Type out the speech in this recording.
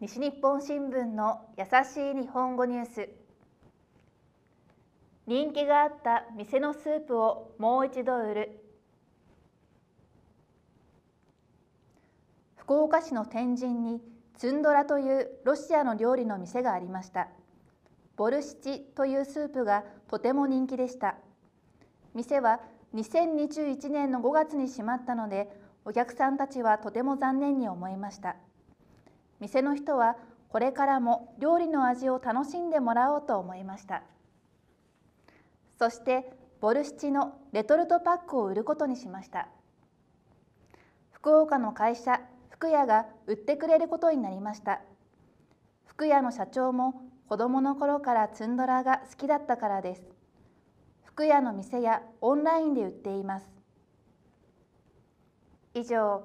西日本新聞の優しい日本語ニュース。人気があった店のスープをもう一度売る。福岡市の天神にツンドラというロシアの料理の店がありました。ボルシチというスープがとても人気でした。店は2021年の5月に閉まったのでお客さんたちはとても残念に思いました。店の人はこれからも料理の味を楽しんでもらおうと思いました。そしてボルシチのレトルトパックを売ることにしました。福岡の会社福屋が売ってくれることになりました。福屋の社長も子供の頃からツンドラが好きだったからです。福屋の店やオンラインで売っています。以上